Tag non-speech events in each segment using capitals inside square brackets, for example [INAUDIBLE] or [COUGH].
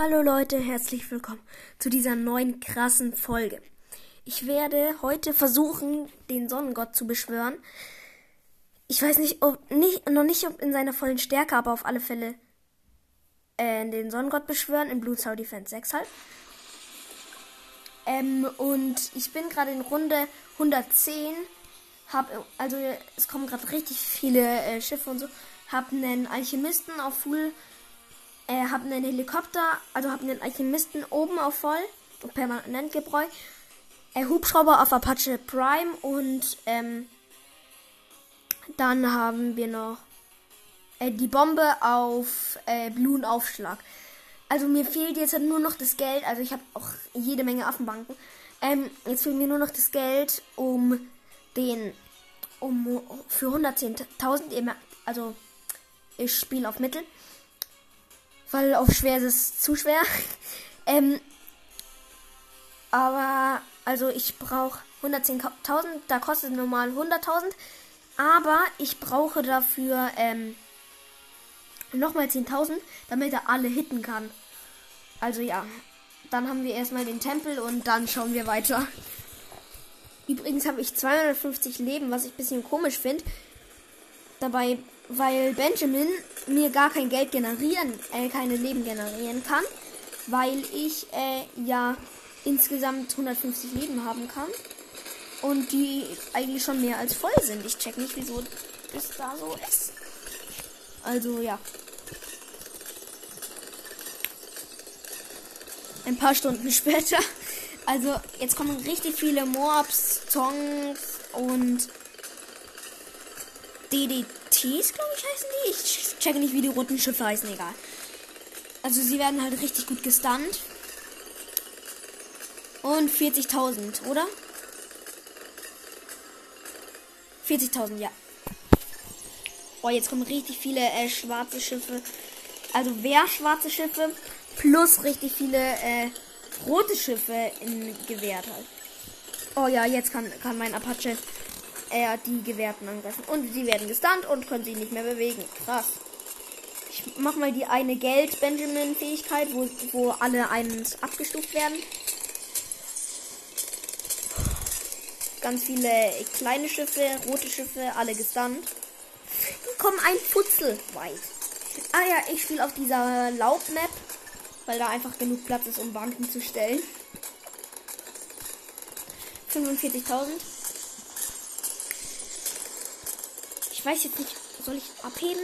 Hallo Leute, herzlich willkommen zu dieser neuen krassen Folge. Ich werde heute versuchen, den Sonnengott zu beschwören. Ich weiß nicht, ob nicht, noch nicht ob in seiner vollen Stärke, aber auf alle Fälle äh, den Sonnengott beschwören in Blue Tower Defense 6 halt. Ähm, und ich bin gerade in Runde 110. Hab, also es kommen gerade richtig viele äh, Schiffe und so. Hab einen Alchemisten auf Full äh, habe einen Helikopter, also habe einen Alchemisten oben auf voll, permanent Gebräu. Äh, Hubschrauber auf Apache Prime und ähm, dann haben wir noch äh, die Bombe auf äh, Bluen Aufschlag. Also mir fehlt jetzt nur noch das Geld, also ich habe auch jede Menge Affenbanken. Ähm, jetzt fehlt mir nur noch das Geld, um den, um für 110.000, also ich spiele auf Mittel weil auf schwer ist es zu schwer. [LAUGHS] ähm, aber, also ich brauche 110.000, da kostet normal 100.000. Aber ich brauche dafür ähm, nochmal 10.000, damit er alle hitten kann. Also ja, dann haben wir erstmal den Tempel und dann schauen wir weiter. Übrigens habe ich 250 Leben, was ich ein bisschen komisch finde. Dabei weil Benjamin mir gar kein Geld generieren, äh, keine Leben generieren kann, weil ich äh, ja insgesamt 150 Leben haben kann und die eigentlich schon mehr als voll sind. Ich check nicht, wieso das da so ist. Also ja. Ein paar Stunden [LAUGHS] später. Also jetzt kommen richtig viele Mobs, Tongs und DDTs, glaube ich, heißen die. Ich checke nicht, wie die roten Schiffe heißen, egal. Also sie werden halt richtig gut gestunt. Und 40.000, oder? 40.000, ja. Oh, jetzt kommen richtig viele äh, schwarze Schiffe. Also wer schwarze Schiffe plus richtig viele äh, rote Schiffe in gewährt halt. Oh ja, jetzt kann, kann mein Apache er die Gewehrten angreifen. Und sie werden gestunt und können sich nicht mehr bewegen. Krass. Ich mach mal die eine Geld-Benjamin-Fähigkeit, wo, wo alle eins abgestuft werden. Ganz viele kleine Schiffe, rote Schiffe, alle gestunt. Kommen ein Putzel weit. Ah ja, ich spiele auf dieser Laubmap, weil da einfach genug Platz ist, um Banken zu stellen. 45.000. Ich weiß jetzt nicht, soll ich abheben?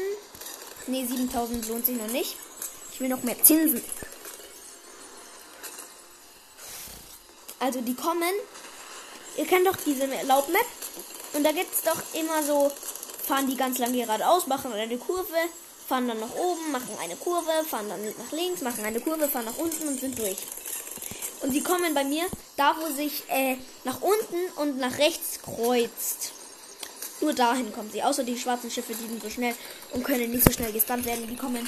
Ne, 7000 lohnt sich noch nicht. Ich will noch mehr Zinsen. Also die kommen. Ihr kennt doch diese Laubmap. Und da gibt es doch immer so, fahren die ganz lang geradeaus, machen eine Kurve, fahren dann nach oben, machen eine Kurve, fahren dann nach links, machen eine Kurve, fahren nach unten und sind durch. Und sie kommen bei mir da, wo sich äh, nach unten und nach rechts kreuzt. Nur dahin kommen sie. Außer die schwarzen Schiffe, die sind so schnell und können nicht so schnell gestunt werden. Die kommen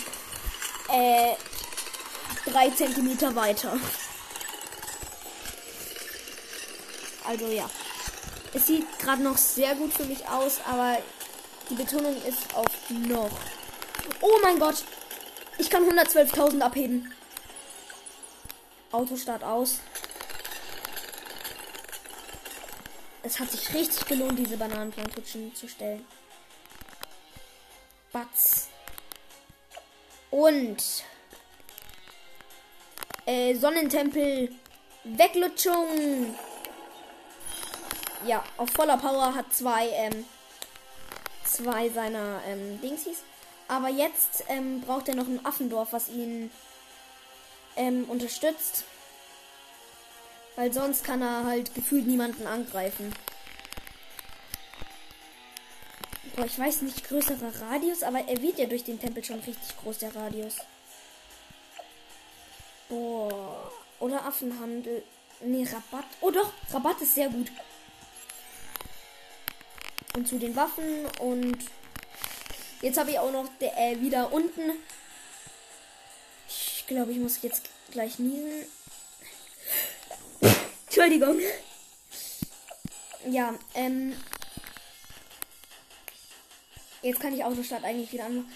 äh, drei Zentimeter weiter. Also ja. Es sieht gerade noch sehr gut für mich aus, aber die Betonung ist auf noch. Oh mein Gott! Ich kann 112.000 abheben. Autostart aus. Es hat sich richtig gelohnt, diese Bananenplantutschen zu stellen. Batz. Und äh, Sonnentempel. Weglutschung. Ja, auf voller Power hat zwei, ähm, zwei seiner ähm, Dingsies. Aber jetzt ähm, braucht er noch ein Affendorf, was ihn ähm, unterstützt. Weil sonst kann er halt gefühlt niemanden angreifen. Boah, ich weiß nicht, größerer Radius, aber er wird ja durch den Tempel schon richtig groß, der Radius. Boah. Oder Affenhandel. Nee, Rabatt. Oh doch, Rabatt ist sehr gut. Und zu den Waffen und jetzt habe ich auch noch der, äh, wieder unten. Ich glaube, ich muss jetzt gleich niesen. Entschuldigung. Ja, ähm. Jetzt kann ich Autostadt eigentlich wieder an.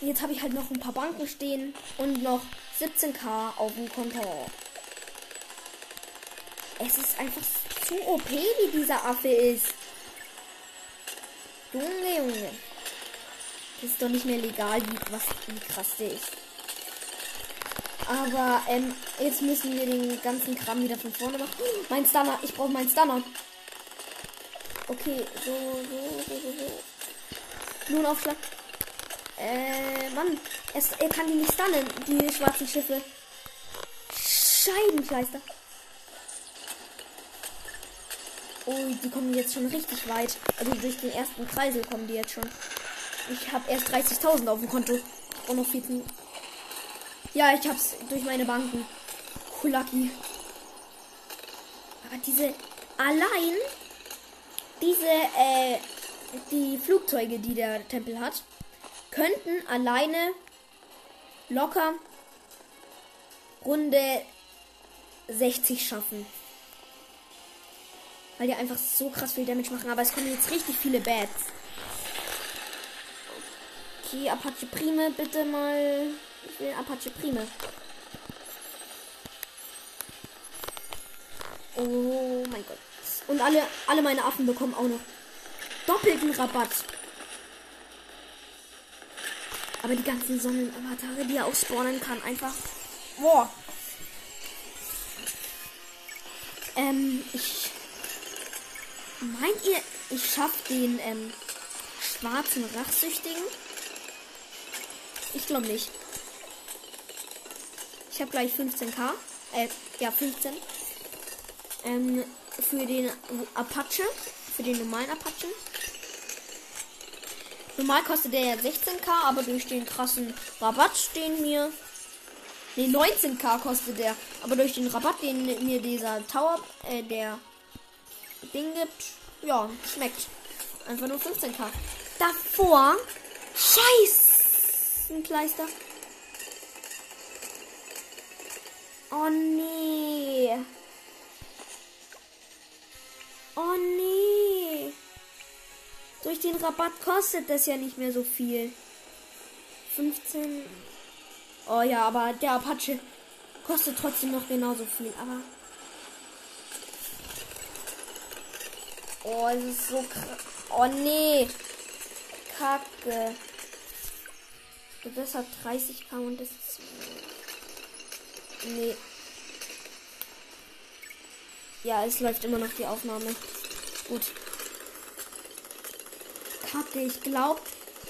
jetzt habe ich halt noch ein paar Banken stehen und noch 17k auf dem Konto. Es ist einfach zu OP, wie dieser Affe ist. Junge, Junge. Das ist doch nicht mehr legal, wie, was, wie krass der ist. Aber ähm, jetzt müssen wir den ganzen Kram wieder von vorne machen. Mein Stunner, ich brauche meinen Stunner. Okay, so, so, so, so, so. Nun Aufschlag. Äh, Mann. Es, er kann die nicht stunnen, die schwarzen Schiffe. Scheibenkleister. Oh, die kommen jetzt schon richtig weit. Also durch den ersten Kreisel kommen die jetzt schon. Ich habe erst 30.000 auf dem Konto. Und noch 14. Ja, ich hab's durch meine Banken. Cool, lucky. Aber diese allein diese äh, die Flugzeuge, die der Tempel hat, könnten alleine locker Runde 60 schaffen. Weil die einfach so krass viel Damage machen. Aber es kommen jetzt richtig viele Bats. Okay, Apache Prime, bitte mal. Ich will Apache Prime. Oh mein Gott. Und alle, alle meine Affen bekommen auch noch doppelten Rabatt. Aber die ganzen Sonnenavatare, die er ausspawnen kann, einfach. Boah. Ähm, ich. Meint ihr, ich schaff den ähm, schwarzen Rachsüchtigen? Ich glaube nicht. Ich habe gleich 15k. Äh, ja, 15. Ähm, für den Apache. Für den normalen Apache. Normal kostet der ja 16k, aber durch den krassen Rabatt stehen mir. Ne, 19k kostet der. Aber durch den Rabatt, den mir dieser Tower, äh, der Ding gibt, ja, schmeckt. Einfach nur 15k. Davor. Scheiß! Ein Kleister. Oh nee. Oh nee. Durch den Rabatt kostet das ja nicht mehr so viel. 15. Oh ja, aber der Apache kostet trotzdem noch genauso viel. Aber. Oh, es ist so krass. Oh nee. Kacke. Das hat 30k und das ist. Nee. Ja, es läuft immer noch die Aufnahme. Gut. Kacke, ich glaube,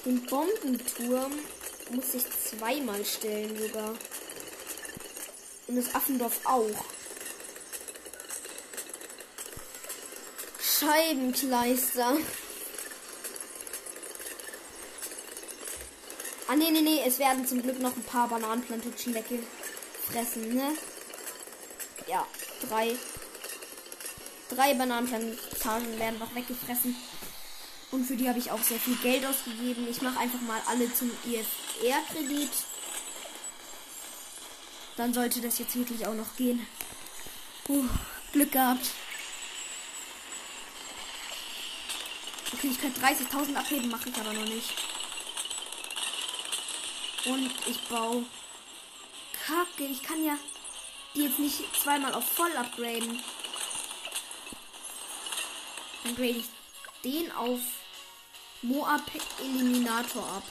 den Bombenturm muss ich zweimal stellen sogar. Und das Affendorf auch. Scheibenkleister. Ah, nee, nee, nee. Es werden zum Glück noch ein paar Bananenplantagen weggefressen, ne? Ja, drei. Drei Bananenplantagen werden noch weggefressen. Und für die habe ich auch sehr viel Geld ausgegeben. Ich mache einfach mal alle zum IFR-Kredit. Dann sollte das jetzt wirklich auch noch gehen. Uh, Glück gehabt. Okay, ich könnte 30.000 abheben, mache ich aber noch nicht. Und ich baue. Kacke, ich kann ja die jetzt nicht zweimal auf voll upgraden. Dann grade ich den auf Moab Eliminator ab.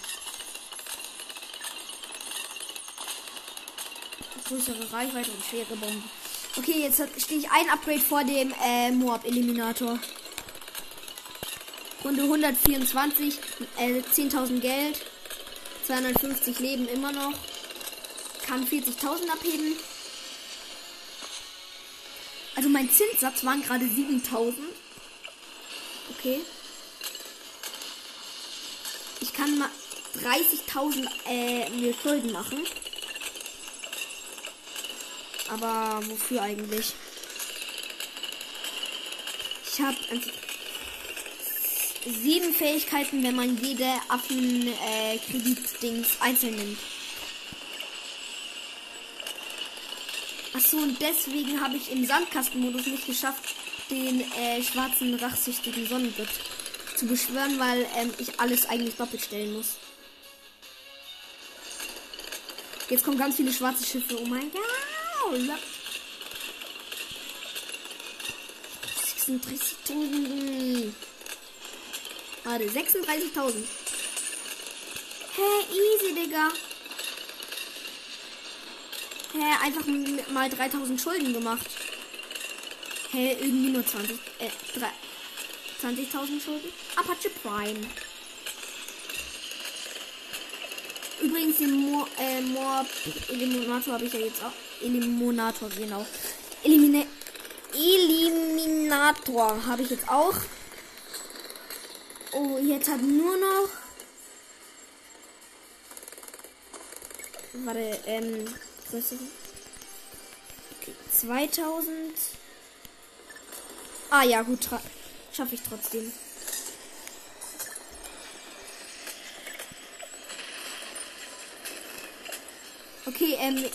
Größere Reichweite und schwere Bomben. Okay, jetzt stehe ich ein Upgrade vor dem äh, Moab Eliminator. Runde 124, äh, 10.000 Geld, 250 Leben immer noch. Kann 40.000 abheben. Also mein Zinssatz waren gerade 7.000. Okay. Ich kann mal 30.000 äh, mir Schulden machen. Aber wofür eigentlich? Ich habe sieben Fähigkeiten, wenn man jede Affen-Kreditdings äh, einzeln nimmt. Achso, und deswegen habe ich im Sandkastenmodus nicht geschafft, den äh, schwarzen, rachsüchtigen Sonnengott zu beschwören, weil ähm, ich alles eigentlich doppelt stellen muss. Jetzt kommen ganz viele schwarze Schiffe. Oh mein Gott. 36.000. Warte, 36.000. Hä, easy, Digga. Hä, einfach mal 3000 Schulden gemacht. Hä, irgendwie nur 20, äh, 20.000 Schulden. Apache Prime. Übrigens den Mo äh, Mob Eliminator habe ich ja jetzt auch. Eliminator, genau. Elimine Eliminator habe ich jetzt auch. Oh, jetzt hat nur noch. Warte, ähm. Okay, 2000. Ah ja, gut, schaffe ich trotzdem. Okay, ähm.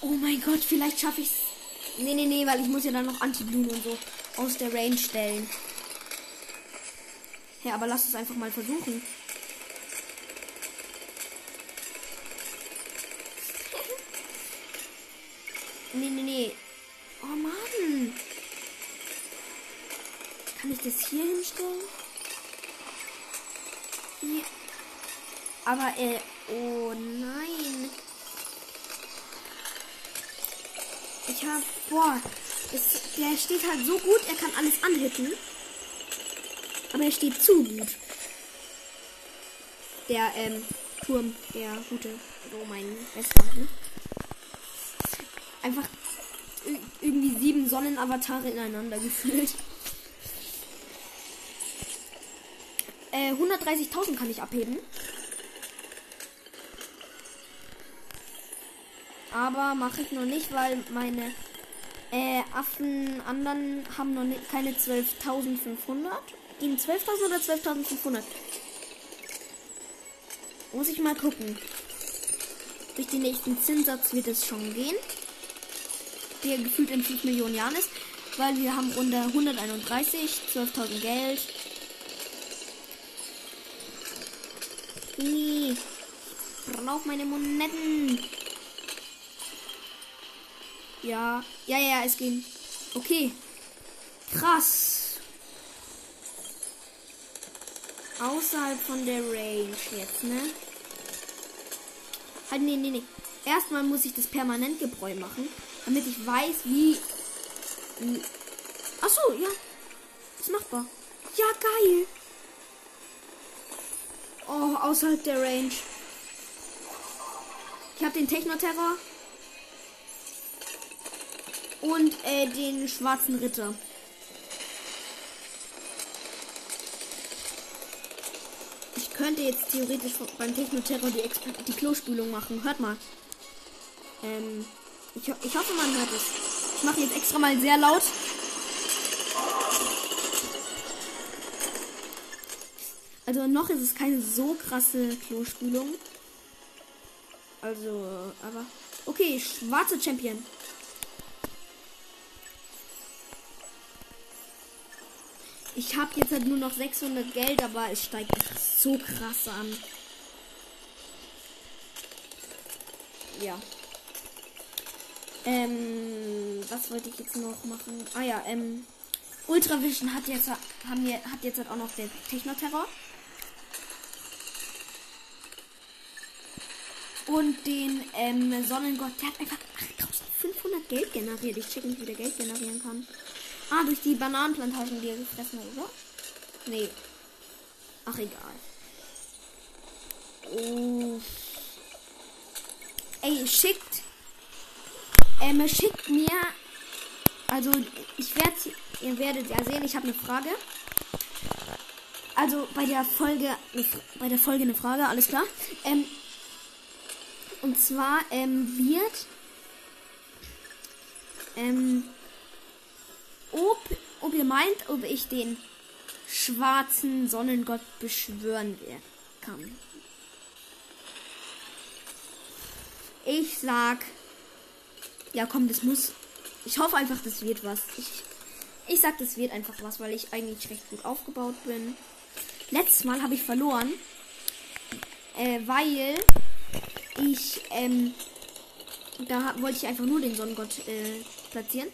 Oh mein Gott, vielleicht schaffe ich. Nee, nee, nee, weil ich muss ja dann noch Anti-Blumen und so aus der Range stellen. Ja, aber lass es einfach mal versuchen. Äh, oh nein. Ich hab, boah, es, der steht halt so gut, er kann alles anhitten. Aber er steht zu gut. Der, ähm, Turm, der gute, so mein bester, ne? Einfach irgendwie sieben Sonnenavatare ineinander gefühlt. Äh, 130.000 kann ich abheben. Aber mache ich noch nicht, weil meine äh, Affen anderen haben noch nicht, keine 12.500. Gehen 12.000 oder 12.500? Muss ich mal gucken. Durch den nächsten Zinssatz wird es schon gehen. Der gefühlt in 5 Millionen Jahren ist. Weil wir haben Runde 131, 12.000 Geld. Ich brauche meine Monetten. Ja. Ja, ja, es ging. Okay. Krass. Außerhalb von der Range jetzt, ne? Halt, nee, nee, nee. Erstmal muss ich das Permanentgebräu machen, damit ich weiß, wie. Ach so, ja. Ist machbar. Ja, geil. Oh, außerhalb der Range. Ich habe den Techno-Terror und äh, den schwarzen Ritter. Ich könnte jetzt theoretisch beim Techno-Terror die, die Klospülung machen. Hört mal. Ähm, ich, ich hoffe, man hört es. Ich mache jetzt extra mal sehr laut. Also noch ist es keine so krasse Klospülung. Also, aber. Okay, schwarze Champion. Ich habe jetzt halt nur noch 600 Geld, aber es steigt so krass an. Ja. Ähm, was wollte ich jetzt noch machen? Ah ja, ähm, Ultravision hat jetzt haben wir, hat jetzt halt auch noch der Techno-Terror. Und den ähm, Sonnengott, der hat einfach 8500 Geld generiert. Ich check nicht, wie der Geld generieren kann. Ah, durch die Bananenplantagen, die er gefressen hat, oder? Nee. Ach, egal. Oh. Ey, schickt. Ähm, schickt mir. Also, ich werde. Ihr werdet ja sehen, ich habe eine Frage. Also, bei der Folge. Bei der Folge eine Frage, alles klar. Ähm, und zwar ähm, wird. Ähm, ob, ob ihr meint, ob ich den schwarzen Sonnengott beschwören kann. Ich sag, ja komm, das muss. Ich hoffe einfach, das wird was. Ich, ich sag, das wird einfach was, weil ich eigentlich recht gut aufgebaut bin. Letztes Mal habe ich verloren, äh, weil Ich, ähm, da wollte ich einfach nur den Sonnengott äh, platzieren.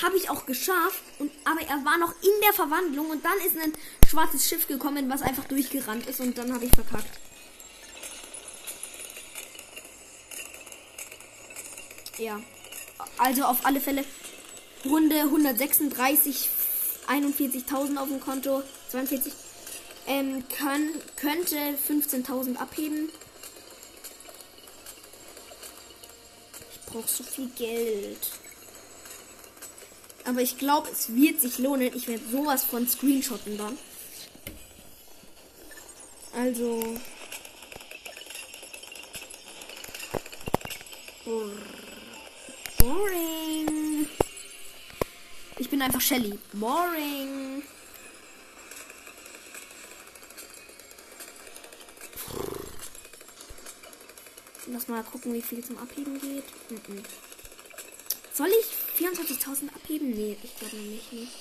Ha Habe ich auch geschafft. Und, aber er war noch in der Verwandlung und dann ist ein schwarzes Schiff gekommen, was einfach durchgerannt ist und dann habe ich verkackt. Ja. Also auf alle Fälle Runde 136, 41.000 auf dem Konto, 42. Ähm, kann, könnte 15.000 abheben. Ich brauche so viel Geld. Aber ich glaube, es wird sich lohnen. Ich werde sowas von screenshotten dann. Also. Boring. Ich bin einfach Shelly. Boring. Lass mal gucken, wie viel zum Abheben geht. Mhm. Soll ich 24.000 abheben? Nee, ich glaube nicht. nicht.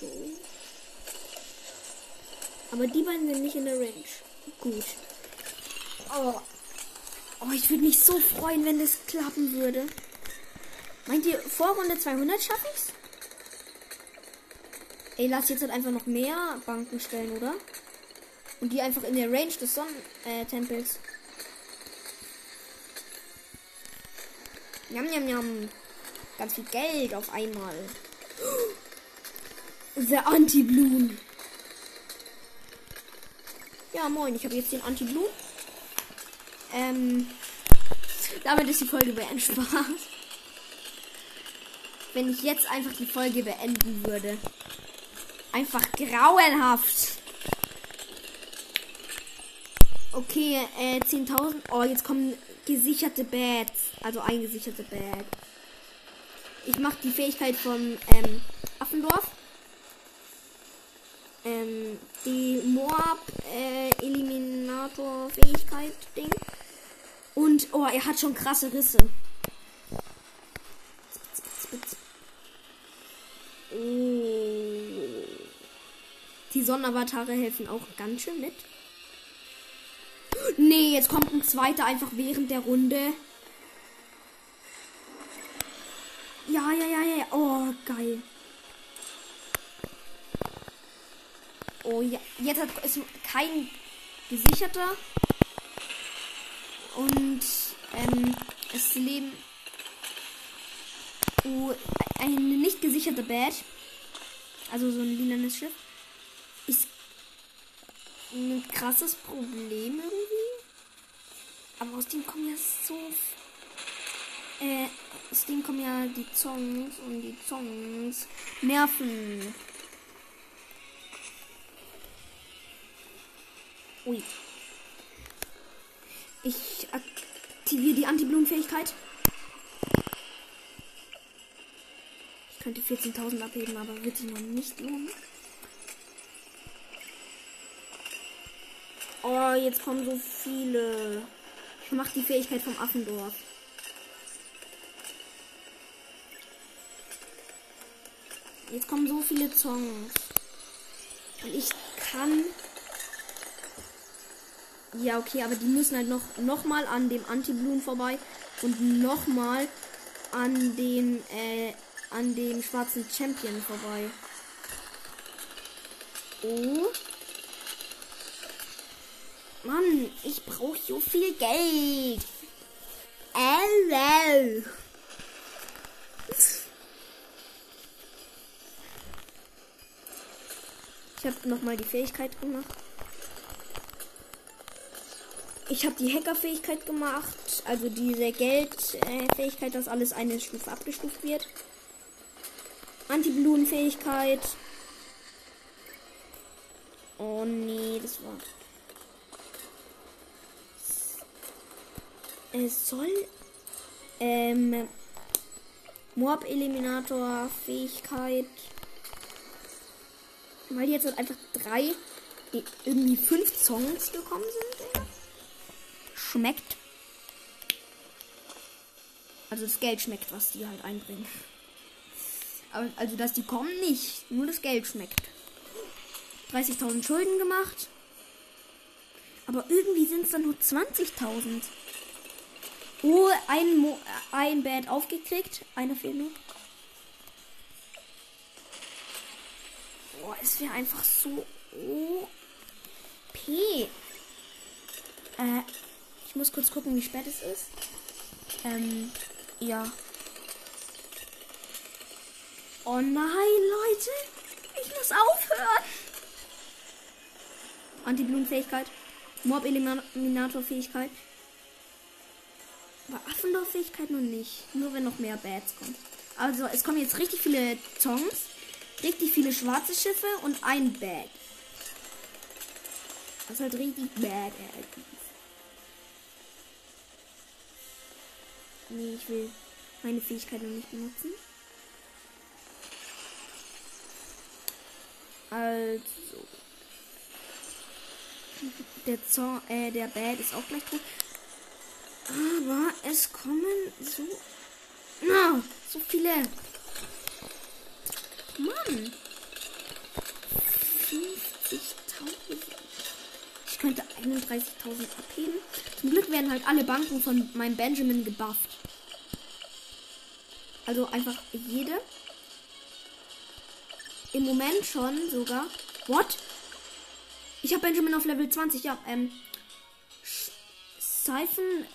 So. Aber die beiden sind nicht in der Range. Gut. Oh. Oh, ich würde mich so freuen, wenn das klappen würde. Meint ihr, vor Runde 200 schaffe ich's? Ey, lass jetzt halt einfach noch mehr Banken stellen, oder? Und die einfach in der Range des Sonnentempels. Njam, njam, njam. Ganz viel Geld auf einmal. [GASPS] The Anti-Bloom. Ja, moin, ich habe jetzt den Anti-Bloom. Ähm, damit ist die Folge beendet. Spaß. [LAUGHS] Wenn ich jetzt einfach die Folge beenden würde. Einfach grauenhaft. Okay, äh, 10.000. Oh, jetzt kommen gesicherte Bats. Also eingesicherte Bad. Ich mache die Fähigkeit von ähm, Affendorf. Ähm, die Moab äh, Eliminator Fähigkeit Ding. Und oh, er hat schon krasse Risse. Oh. Die Sonnenavatare helfen auch ganz schön mit. Nee, jetzt kommt ein zweiter einfach während der Runde. Ja, ja, ja, ja. Oh, geil. Oh ja, jetzt hat, ist kein gesicherter. Und ähm, es leben oh, ein nicht gesicherter Bad. Also so ein lilanes Schiff. Ist ein krasses Problem irgendwie. Aber aus dem kommen ja so. Äh, aus dem kommen ja die Songs und die Songs nerven. Ui. Ich aktiviere die Anti-Blumenfähigkeit. Ich könnte 14.000 abheben, aber wird sich noch nicht lohnen. Oh, jetzt kommen so viele. Ich mach die Fähigkeit vom Affendorf. Jetzt kommen so viele Songs. Und ich kann. Ja, okay, aber die müssen halt noch, noch mal an dem Anti-Blumen vorbei und noch mal an dem, äh, an dem schwarzen Champion vorbei. Oh. Mann, ich brauche so viel Geld. Hello. Ich habe nochmal die Fähigkeit gemacht. Ich habe die Hackerfähigkeit gemacht, also diese Geldfähigkeit, dass alles eine Stufe abgestuft wird. Anti-Blumen-Fähigkeit. Oh nee, das war. Es soll ähm, Mob Eliminator Fähigkeit. Weil jetzt halt einfach drei, irgendwie fünf Songs gekommen sind. Schmeckt. Also das Geld schmeckt, was die halt einbringen. Aber, also, dass die kommen, nicht. Nur das Geld schmeckt. 30.000 Schulden gemacht. Aber irgendwie sind es dann nur 20.000. Oh, ein, Mo ein Bad aufgekriegt. Einer fehlt nur. Boah, es wäre einfach so OP. Äh, ich muss kurz gucken, wie spät es ist. Ähm, ja. Oh nein, Leute. Ich muss aufhören. Anti-Blumen-Fähigkeit. Mob-Eliminator-Fähigkeit. Aber Affendorf-Fähigkeit noch nicht. Nur wenn noch mehr Bads kommen. Also, es kommen jetzt richtig viele Songs. Richtig viele schwarze Schiffe und ein Bad. Das ist halt richtig bad. Nee, ich will meine Fähigkeit noch nicht benutzen. Also. Der Zorn, äh, der Bad ist auch gleich tot. Aber es kommen so. Na, so viele. Mann. 50.000. Ich könnte 31.000 abheben. Zum Glück werden halt alle Banken von meinem Benjamin gebufft. Also einfach jede. Im Moment schon sogar. What? Ich habe Benjamin auf Level 20. Ja, ähm. Siphon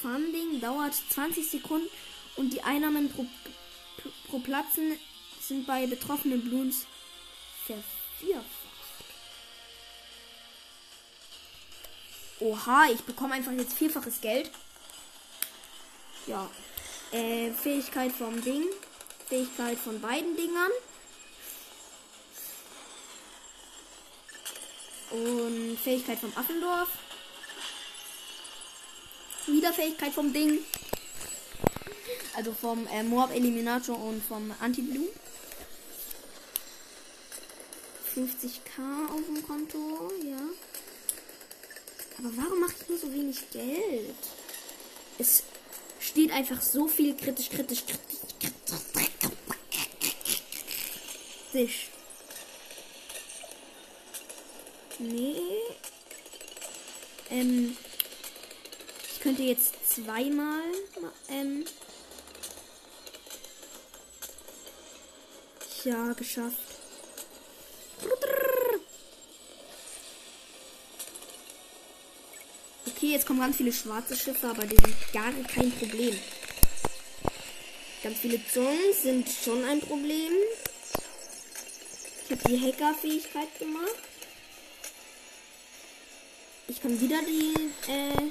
Funding dauert 20 Sekunden und die Einnahmen pro, pro Platzen sind bei betroffenen Bloons vervierfacht. Oha, ich bekomme einfach jetzt vierfaches Geld. Ja. Äh, Fähigkeit vom Ding. Fähigkeit von beiden Dingern. Und Fähigkeit vom Affendorf. Wieder Fähigkeit vom Ding. Also vom äh, Moab Eliminator und vom Anti-Blue. 50k auf dem Konto, ja. Aber warum mache ich nur so wenig Geld? Es steht einfach so viel kritisch, kritisch, kritisch. kritisch. Nee. Ähm. Ich könnte jetzt zweimal. Ähm. Ja, geschafft. Okay, jetzt kommen ganz viele schwarze Schiffe, aber die sind gar kein Problem. Ganz viele Songs sind schon ein Problem. Ich habe die Hacker-Fähigkeit gemacht. Ich kann wieder die, äh,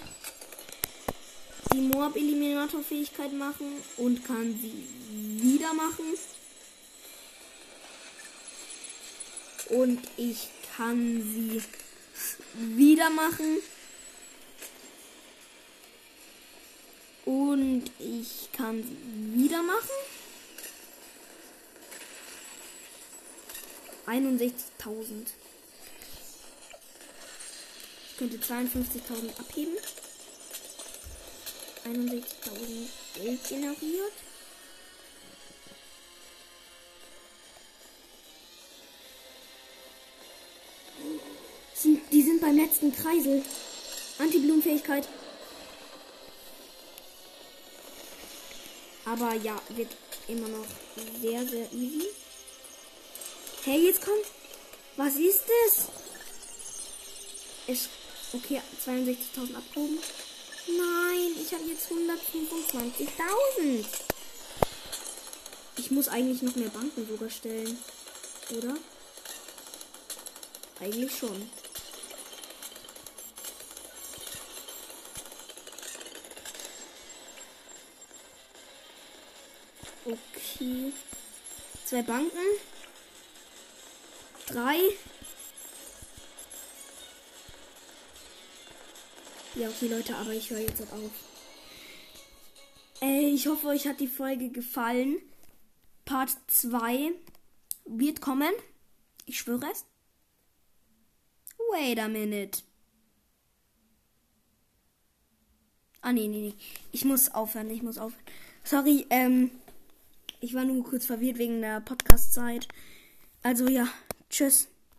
die Moab-Eliminator-Fähigkeit machen und kann sie wieder machen. Und ich kann sie wieder machen. Und ich kann sie wieder machen. 61.000 könnte 52.000 abheben. 61.000 Geld generiert. Sind, die sind beim letzten Kreisel. Anti-Blumenfähigkeit. Aber ja, wird immer noch sehr, sehr easy. Hey, jetzt kommt. Was ist das? Es Okay, 62.000 abgehoben. Nein, ich habe jetzt 125.000. Ich muss eigentlich noch mehr Banken sogar stellen. Oder? Eigentlich schon. Okay. Zwei Banken. Drei. Ja, okay, Leute, aber ich höre jetzt auf. Ey, ich hoffe, euch hat die Folge gefallen. Part 2 wird kommen. Ich schwöre es. Wait a minute. Ah, nee, nee, nee. Ich muss aufhören, ich muss aufhören. Sorry, ähm, ich war nur kurz verwirrt wegen der Podcast-Zeit. Also ja, tschüss.